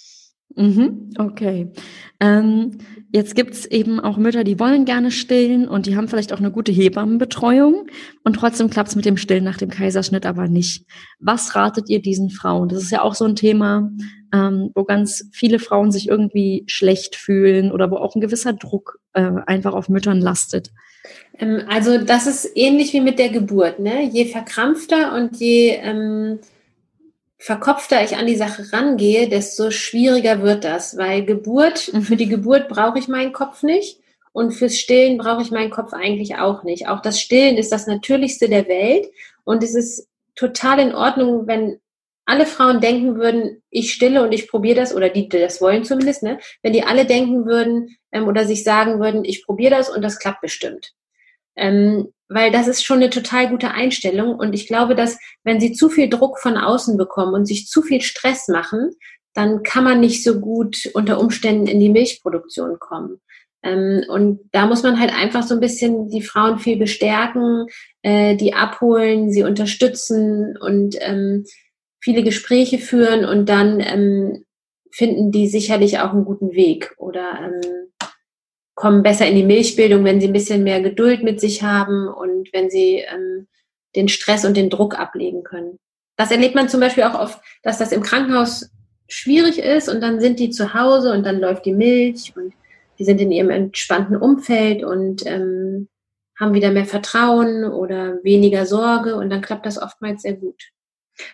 Mhm, okay. Ähm, jetzt gibt's eben auch Mütter, die wollen gerne stillen und die haben vielleicht auch eine gute Hebammenbetreuung und trotzdem klappt's mit dem Stillen nach dem Kaiserschnitt aber nicht. Was ratet ihr diesen Frauen? Das ist ja auch so ein Thema, ähm, wo ganz viele Frauen sich irgendwie schlecht fühlen oder wo auch ein gewisser Druck äh, einfach auf Müttern lastet. Ähm, also das ist ähnlich wie mit der Geburt. Ne? Je verkrampfter und je ähm verkopfter ich an die Sache rangehe, desto schwieriger wird das, weil Geburt, mhm. für die Geburt brauche ich meinen Kopf nicht und fürs Stillen brauche ich meinen Kopf eigentlich auch nicht. Auch das Stillen ist das Natürlichste der Welt und es ist total in Ordnung, wenn alle Frauen denken würden, ich stille und ich probiere das, oder die, die das wollen zumindest, ne? wenn die alle denken würden ähm, oder sich sagen würden, ich probiere das und das klappt bestimmt. Ähm, weil das ist schon eine total gute Einstellung. Und ich glaube, dass wenn sie zu viel Druck von außen bekommen und sich zu viel Stress machen, dann kann man nicht so gut unter Umständen in die Milchproduktion kommen. Ähm, und da muss man halt einfach so ein bisschen die Frauen viel bestärken, äh, die abholen, sie unterstützen und ähm, viele Gespräche führen und dann ähm, finden die sicherlich auch einen guten Weg oder ähm, kommen besser in die Milchbildung, wenn sie ein bisschen mehr Geduld mit sich haben und wenn sie ähm, den Stress und den Druck ablegen können. das erlebt man zum Beispiel auch oft, dass das im Krankenhaus schwierig ist und dann sind die zu Hause und dann läuft die Milch und die sind in ihrem entspannten Umfeld und ähm, haben wieder mehr Vertrauen oder weniger Sorge und dann klappt das oftmals sehr gut.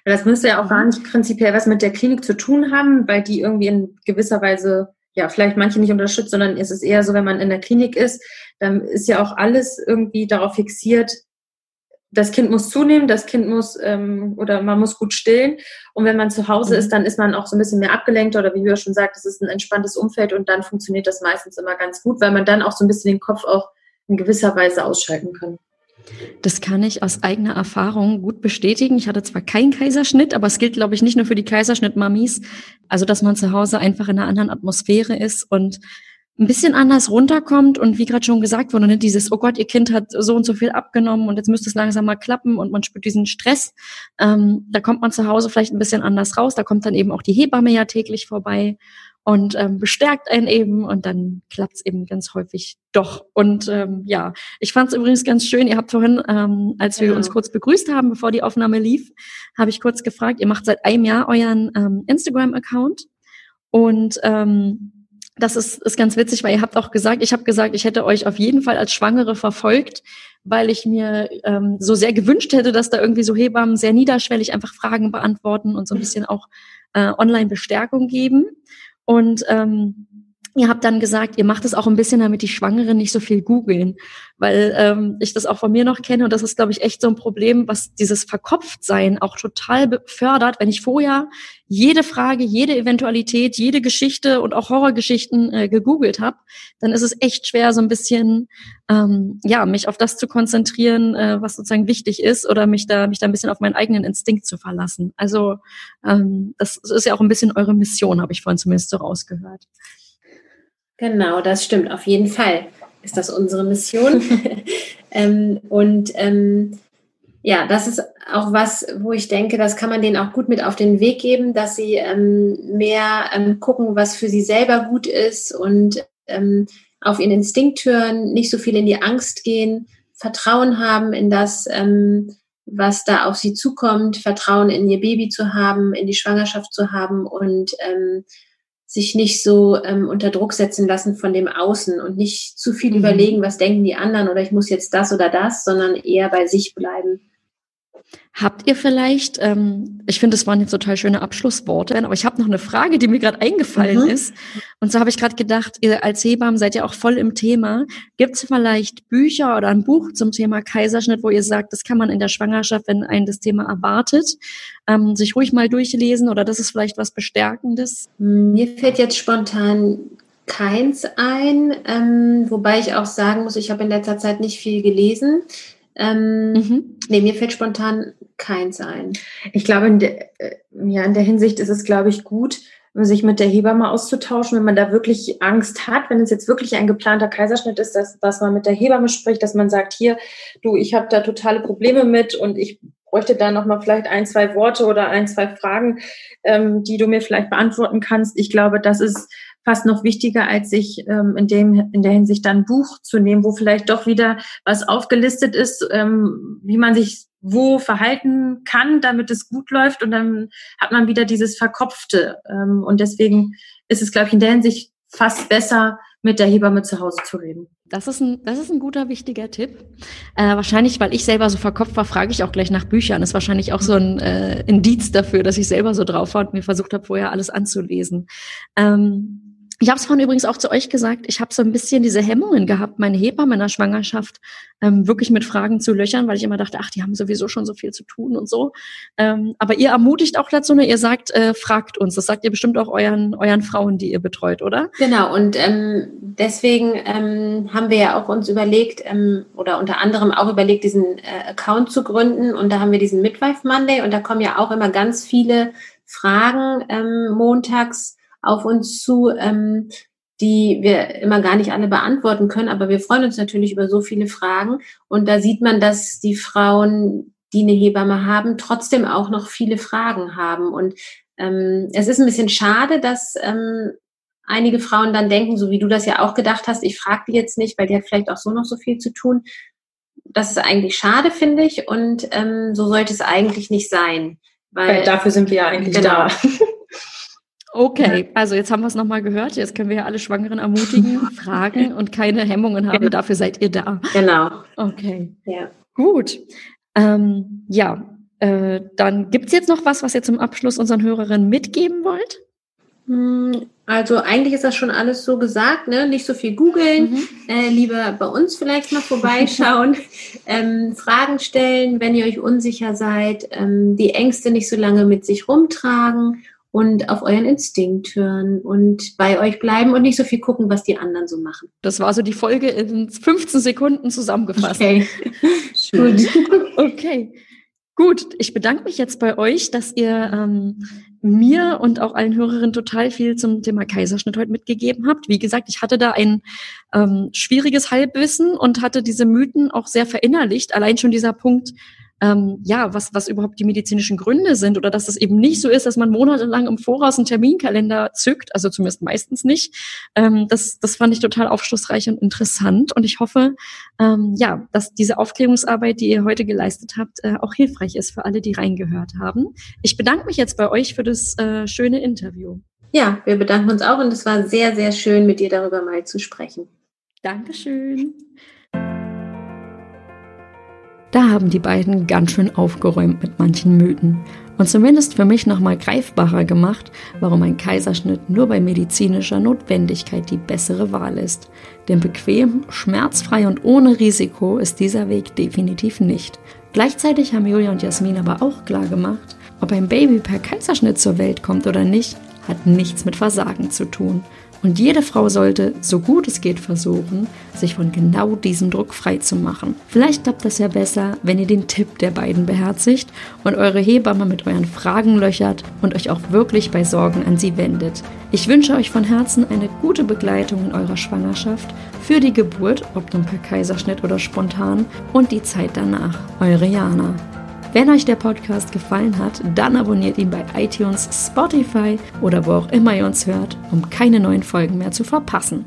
Das müsste ja auch gar nicht prinzipiell was mit der Klinik zu tun haben, weil die irgendwie in gewisser Weise ja vielleicht manche nicht unterstützt, sondern es ist eher so, wenn man in der Klinik ist, dann ist ja auch alles irgendwie darauf fixiert, das Kind muss zunehmen, das Kind muss ähm, oder man muss gut stillen. Und wenn man zu Hause mhm. ist, dann ist man auch so ein bisschen mehr abgelenkt oder wie Jürgen schon sagt, es ist ein entspanntes Umfeld und dann funktioniert das meistens immer ganz gut, weil man dann auch so ein bisschen den Kopf auch in gewisser Weise ausschalten kann. Das kann ich aus eigener Erfahrung gut bestätigen. Ich hatte zwar keinen Kaiserschnitt, aber es gilt, glaube ich, nicht nur für die Kaiserschnitt-Mamis. Also, dass man zu Hause einfach in einer anderen Atmosphäre ist und ein bisschen anders runterkommt und wie gerade schon gesagt wurde, ne, dieses, oh Gott, ihr Kind hat so und so viel abgenommen und jetzt müsste es langsam mal klappen und man spürt diesen Stress. Ähm, da kommt man zu Hause vielleicht ein bisschen anders raus. Da kommt dann eben auch die Hebamme ja täglich vorbei und ähm, bestärkt einen eben und dann klappt es eben ganz häufig doch. Und ähm, ja, ich fand es übrigens ganz schön. Ihr habt vorhin, ähm, als wir ja. uns kurz begrüßt haben, bevor die Aufnahme lief, habe ich kurz gefragt, ihr macht seit einem Jahr euren ähm, Instagram-Account und ähm, das ist, ist ganz witzig, weil ihr habt auch gesagt, ich habe gesagt, ich hätte euch auf jeden Fall als Schwangere verfolgt, weil ich mir ähm, so sehr gewünscht hätte, dass da irgendwie so Hebammen sehr niederschwellig einfach Fragen beantworten und so ein bisschen auch äh, Online-Bestärkung geben. Und ähm, Ihr habt dann gesagt, ihr macht es auch ein bisschen, damit die Schwangeren nicht so viel googeln, weil ähm, ich das auch von mir noch kenne und das ist, glaube ich, echt so ein Problem, was dieses Verkopftsein auch total befördert. Wenn ich vorher jede Frage, jede Eventualität, jede Geschichte und auch Horrorgeschichten äh, gegoogelt habe, dann ist es echt schwer, so ein bisschen ähm, ja mich auf das zu konzentrieren, äh, was sozusagen wichtig ist, oder mich da mich da ein bisschen auf meinen eigenen Instinkt zu verlassen. Also ähm, das ist ja auch ein bisschen eure Mission, habe ich vorhin zumindest so rausgehört. Genau, das stimmt. Auf jeden Fall ist das unsere Mission. ähm, und ähm, ja, das ist auch was, wo ich denke, das kann man denen auch gut mit auf den Weg geben, dass sie ähm, mehr ähm, gucken, was für sie selber gut ist und ähm, auf ihren Instinkt hören, nicht so viel in die Angst gehen, Vertrauen haben in das, ähm, was da auf sie zukommt, Vertrauen in ihr Baby zu haben, in die Schwangerschaft zu haben und sich nicht so ähm, unter Druck setzen lassen von dem Außen und nicht zu viel mhm. überlegen, was denken die anderen oder ich muss jetzt das oder das, sondern eher bei sich bleiben. Habt ihr vielleicht, ähm, ich finde, das waren jetzt total schöne Abschlussworte, aber ich habe noch eine Frage, die mir gerade eingefallen mhm. ist. Und so habe ich gerade gedacht, ihr als Hebammen seid ja auch voll im Thema. Gibt es vielleicht Bücher oder ein Buch zum Thema Kaiserschnitt, wo ihr sagt, das kann man in der Schwangerschaft, wenn einen das Thema erwartet, ähm, sich ruhig mal durchlesen oder das ist vielleicht was Bestärkendes? Mir fällt jetzt spontan keins ein, ähm, wobei ich auch sagen muss, ich habe in letzter Zeit nicht viel gelesen. Ähm, mhm. Nee, mir fällt spontan keins ein. Ich glaube, in der, äh, ja, in der Hinsicht ist es, glaube ich, gut, sich mit der Hebamme auszutauschen, wenn man da wirklich Angst hat, wenn es jetzt wirklich ein geplanter Kaiserschnitt ist, dass, dass man mit der Hebamme spricht, dass man sagt, hier, du, ich habe da totale Probleme mit und ich bräuchte da nochmal vielleicht ein, zwei Worte oder ein, zwei Fragen, ähm, die du mir vielleicht beantworten kannst. Ich glaube, das ist fast noch wichtiger, als sich ähm, in, dem, in der Hinsicht dann ein Buch zu nehmen, wo vielleicht doch wieder was aufgelistet ist, ähm, wie man sich wo verhalten kann, damit es gut läuft. Und dann hat man wieder dieses Verkopfte. Ähm, und deswegen ist es, glaube ich, in der Hinsicht fast besser, mit der Hebamme zu Hause zu reden. Das ist ein, das ist ein guter, wichtiger Tipp. Äh, wahrscheinlich, weil ich selber so verkopft war, frage ich auch gleich nach Büchern. Das ist wahrscheinlich auch so ein äh, Indiz dafür, dass ich selber so drauf war und mir versucht habe, vorher alles anzulesen. Ähm, ich habe es vorhin übrigens auch zu euch gesagt, ich habe so ein bisschen diese Hemmungen gehabt, meine Hebamme in der Schwangerschaft ähm, wirklich mit Fragen zu löchern, weil ich immer dachte, ach, die haben sowieso schon so viel zu tun und so. Ähm, aber ihr ermutigt auch dazu, ne? ihr sagt, äh, fragt uns. Das sagt ihr bestimmt auch euren, euren Frauen, die ihr betreut, oder? Genau, und ähm, deswegen ähm, haben wir ja auch uns überlegt, ähm, oder unter anderem auch überlegt, diesen äh, Account zu gründen. Und da haben wir diesen Midwife Monday und da kommen ja auch immer ganz viele Fragen ähm, montags auf uns zu, ähm, die wir immer gar nicht alle beantworten können. Aber wir freuen uns natürlich über so viele Fragen. Und da sieht man, dass die Frauen, die eine Hebamme haben, trotzdem auch noch viele Fragen haben. Und ähm, es ist ein bisschen schade, dass ähm, einige Frauen dann denken, so wie du das ja auch gedacht hast, ich frage die jetzt nicht, weil die hat vielleicht auch so noch so viel zu tun. Das ist eigentlich schade, finde ich. Und ähm, so sollte es eigentlich nicht sein Weil, Weil dafür sind wir ja eigentlich genau. da. Okay, also jetzt haben wir es nochmal gehört. Jetzt können wir ja alle Schwangeren ermutigen, fragen und keine Hemmungen haben. Dafür seid ihr da. Genau. Okay. Ja. Gut. Ähm, ja, äh, dann gibt's jetzt noch was, was ihr zum Abschluss unseren Hörerinnen mitgeben wollt? Hm, also eigentlich ist das schon alles so gesagt, ne? Nicht so viel googeln, mhm. äh, lieber bei uns vielleicht mal vorbeischauen, ähm, Fragen stellen, wenn ihr euch unsicher seid, ähm, die Ängste nicht so lange mit sich rumtragen und auf euren Instinkt hören und bei euch bleiben und nicht so viel gucken, was die anderen so machen. Das war so die Folge in 15 Sekunden zusammengefasst. Okay. Gut. Okay. Gut, ich bedanke mich jetzt bei euch, dass ihr ähm, mir und auch allen Hörerinnen total viel zum Thema Kaiserschnitt heute mitgegeben habt. Wie gesagt, ich hatte da ein ähm, schwieriges Halbwissen und hatte diese Mythen auch sehr verinnerlicht. Allein schon dieser Punkt, ähm, ja, was, was überhaupt die medizinischen Gründe sind oder dass es eben nicht so ist, dass man monatelang im Voraus einen Terminkalender zückt, also zumindest meistens nicht. Ähm, das, das fand ich total aufschlussreich und interessant und ich hoffe, ähm, ja, dass diese Aufklärungsarbeit, die ihr heute geleistet habt, äh, auch hilfreich ist für alle, die reingehört haben. Ich bedanke mich jetzt bei euch für das äh, schöne Interview. Ja, wir bedanken uns auch und es war sehr, sehr schön, mit dir darüber mal zu sprechen. Dankeschön. Da haben die beiden ganz schön aufgeräumt mit manchen Mythen und zumindest für mich nochmal greifbarer gemacht, warum ein Kaiserschnitt nur bei medizinischer Notwendigkeit die bessere Wahl ist. Denn bequem, schmerzfrei und ohne Risiko ist dieser Weg definitiv nicht. Gleichzeitig haben Julia und Jasmin aber auch klar gemacht, ob ein Baby per Kaiserschnitt zur Welt kommt oder nicht, hat nichts mit Versagen zu tun. Und jede Frau sollte, so gut es geht, versuchen, sich von genau diesem Druck frei zu machen. Vielleicht klappt das ja besser, wenn ihr den Tipp der beiden beherzigt und eure Hebamme mit euren Fragen löchert und euch auch wirklich bei Sorgen an sie wendet. Ich wünsche euch von Herzen eine gute Begleitung in eurer Schwangerschaft, für die Geburt, ob nun per Kaiserschnitt oder spontan, und die Zeit danach. Eure Jana. Wenn euch der Podcast gefallen hat, dann abonniert ihn bei iTunes, Spotify oder wo auch immer ihr uns hört, um keine neuen Folgen mehr zu verpassen.